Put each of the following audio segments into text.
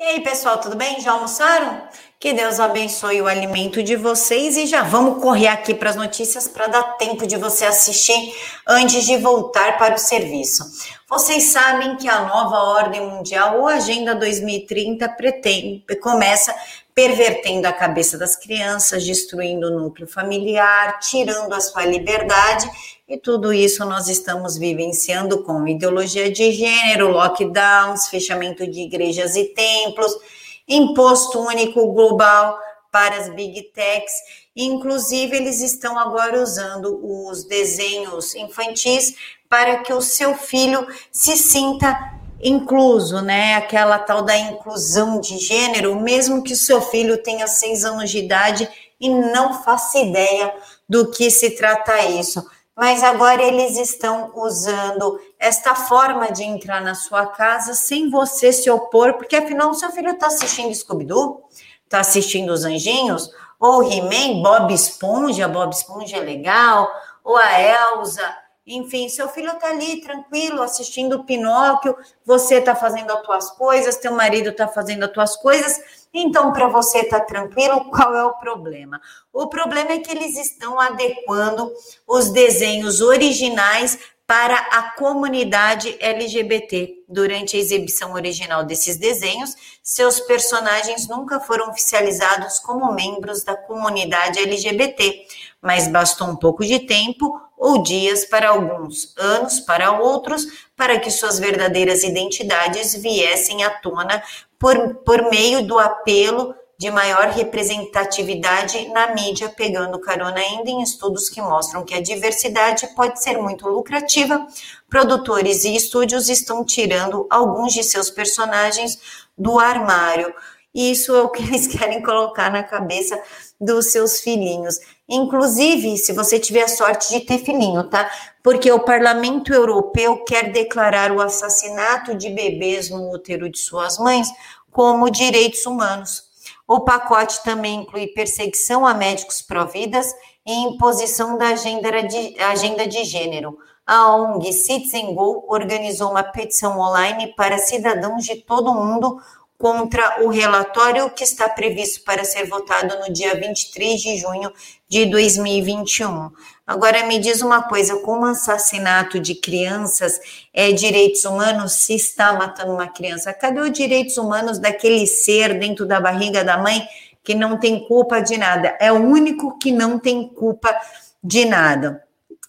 E aí, pessoal, tudo bem? Já almoçaram? Que Deus abençoe o alimento de vocês e já vamos correr aqui para as notícias para dar tempo de você assistir antes de voltar para o serviço. Vocês sabem que a nova ordem mundial ou Agenda 2030 pretende, começa pervertendo a cabeça das crianças, destruindo o núcleo familiar, tirando a sua liberdade e tudo isso nós estamos vivenciando com ideologia de gênero, lockdowns, fechamento de igrejas e templos, imposto único global para as big techs. Inclusive, eles estão agora usando os desenhos infantis para que o seu filho se sinta incluso, né? Aquela tal da inclusão de gênero, mesmo que o seu filho tenha seis anos de idade e não faça ideia do que se trata isso mas agora eles estão usando esta forma de entrar na sua casa sem você se opor, porque afinal seu filho está assistindo Scooby-Doo, está assistindo Os Anjinhos, ou He-Man, Bob Esponja, Bob Esponja é legal, ou a Elsa, enfim, seu filho está ali tranquilo assistindo o Pinóquio, você está fazendo as tuas coisas, teu marido está fazendo as tuas coisas, então para você estar tá tranquilo, qual é o problema? O problema é que eles estão adequando os desenhos originais para a comunidade LGBT. Durante a exibição original desses desenhos, seus personagens nunca foram oficializados como membros da comunidade LGBT, mas bastou um pouco de tempo ou dias para alguns, anos para outros, para que suas verdadeiras identidades viessem à tona por, por meio do apelo de maior representatividade na mídia, pegando carona ainda em estudos que mostram que a diversidade pode ser muito lucrativa. Produtores e estúdios estão tirando alguns de seus personagens do armário. Isso é o que eles querem colocar na cabeça dos seus filhinhos. Inclusive, se você tiver a sorte de ter filhinho, tá? Porque o Parlamento Europeu quer declarar o assassinato de bebês no útero de suas mães como direitos humanos. O pacote também inclui perseguição a médicos providas e imposição da agenda de, agenda de gênero. A ONG Citizen Go organizou uma petição online para cidadãos de todo o mundo contra o relatório que está previsto para ser votado no dia 23 de junho de 2021. Agora me diz uma coisa, como assassinato de crianças é direitos humanos se está matando uma criança? Cadê os direitos humanos daquele ser dentro da barriga da mãe que não tem culpa de nada? É o único que não tem culpa de nada.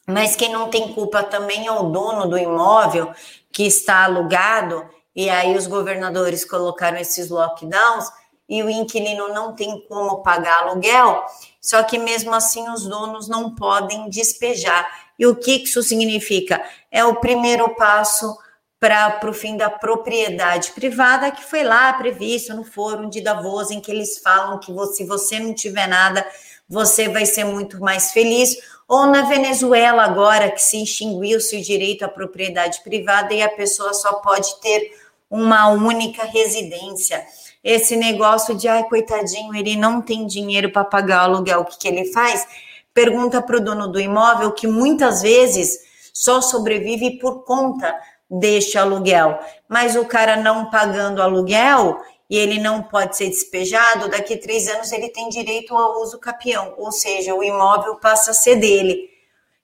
Mas quem não tem culpa também é o dono do imóvel que está alugado e aí os governadores colocaram esses lockdowns e o inquilino não tem como pagar aluguel, só que mesmo assim os donos não podem despejar. E o que isso significa? É o primeiro passo para o fim da propriedade privada, que foi lá previsto no fórum de Davos, em que eles falam que se você não tiver nada, você vai ser muito mais feliz. Ou na Venezuela, agora que se extinguiu-se o direito à propriedade privada e a pessoa só pode ter uma única residência. Esse negócio de, ai, coitadinho, ele não tem dinheiro para pagar o aluguel, o que, que ele faz? Pergunta para o dono do imóvel que muitas vezes só sobrevive por conta deste aluguel. Mas o cara não pagando aluguel e ele não pode ser despejado, daqui três anos ele tem direito ao uso capião, ou seja, o imóvel passa a ser dele.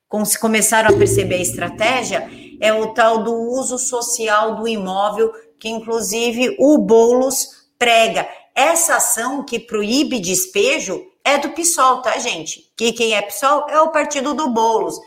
Como se começaram a perceber a estratégia, é o tal do uso social do imóvel que inclusive o Boulos prega. Essa ação que proíbe despejo é do PSOL, tá, gente? Que quem é PSOL é o partido do Boulos.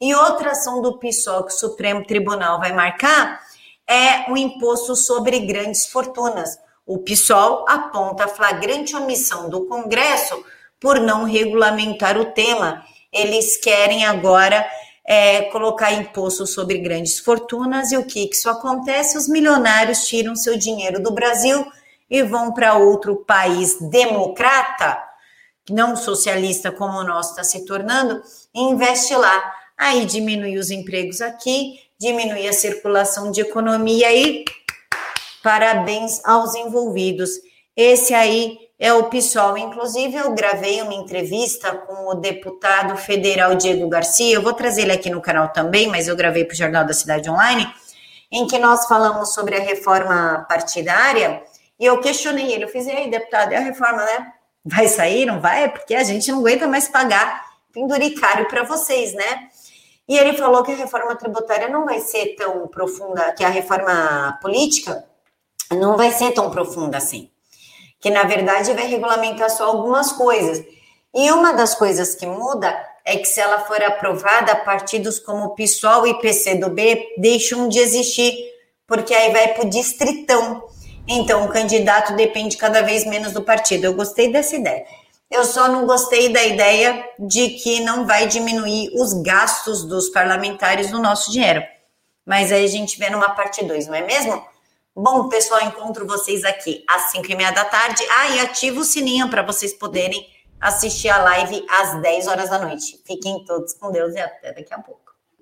E outra ação do PSOL que o Supremo Tribunal vai marcar é o imposto sobre grandes fortunas. O PSOL aponta flagrante omissão do Congresso por não regulamentar o tema. Eles querem agora é, colocar imposto sobre grandes fortunas e o que, que isso acontece? Os milionários tiram seu dinheiro do Brasil e vão para outro país democrata, não socialista como o nosso está se tornando, e investe lá. Aí diminui os empregos aqui, diminui a circulação de economia e parabéns aos envolvidos. Esse aí é o PSOL. Inclusive, eu gravei uma entrevista com o deputado federal Diego Garcia. Eu vou trazer ele aqui no canal também, mas eu gravei para o Jornal da Cidade Online, em que nós falamos sobre a reforma partidária. E eu questionei ele. Eu fiz, e aí, deputado, é a reforma, né? Vai sair? Não vai? Porque a gente não aguenta mais pagar penduricário para vocês, né? E ele falou que a reforma tributária não vai ser tão profunda, que a reforma política não vai ser tão profunda assim que na verdade vai regulamentar só algumas coisas. E uma das coisas que muda é que se ela for aprovada, partidos como PSOL e PCdoB deixam de existir, porque aí vai para o distritão. Então, o candidato depende cada vez menos do partido. Eu gostei dessa ideia. Eu só não gostei da ideia de que não vai diminuir os gastos dos parlamentares no nosso dinheiro. Mas aí a gente vê numa parte 2, não é mesmo? Bom, pessoal, encontro vocês aqui às 5 e meia da tarde. Ah, e ativa o sininho para vocês poderem assistir a live às 10 horas da noite. Fiquem todos com Deus e até daqui a pouco.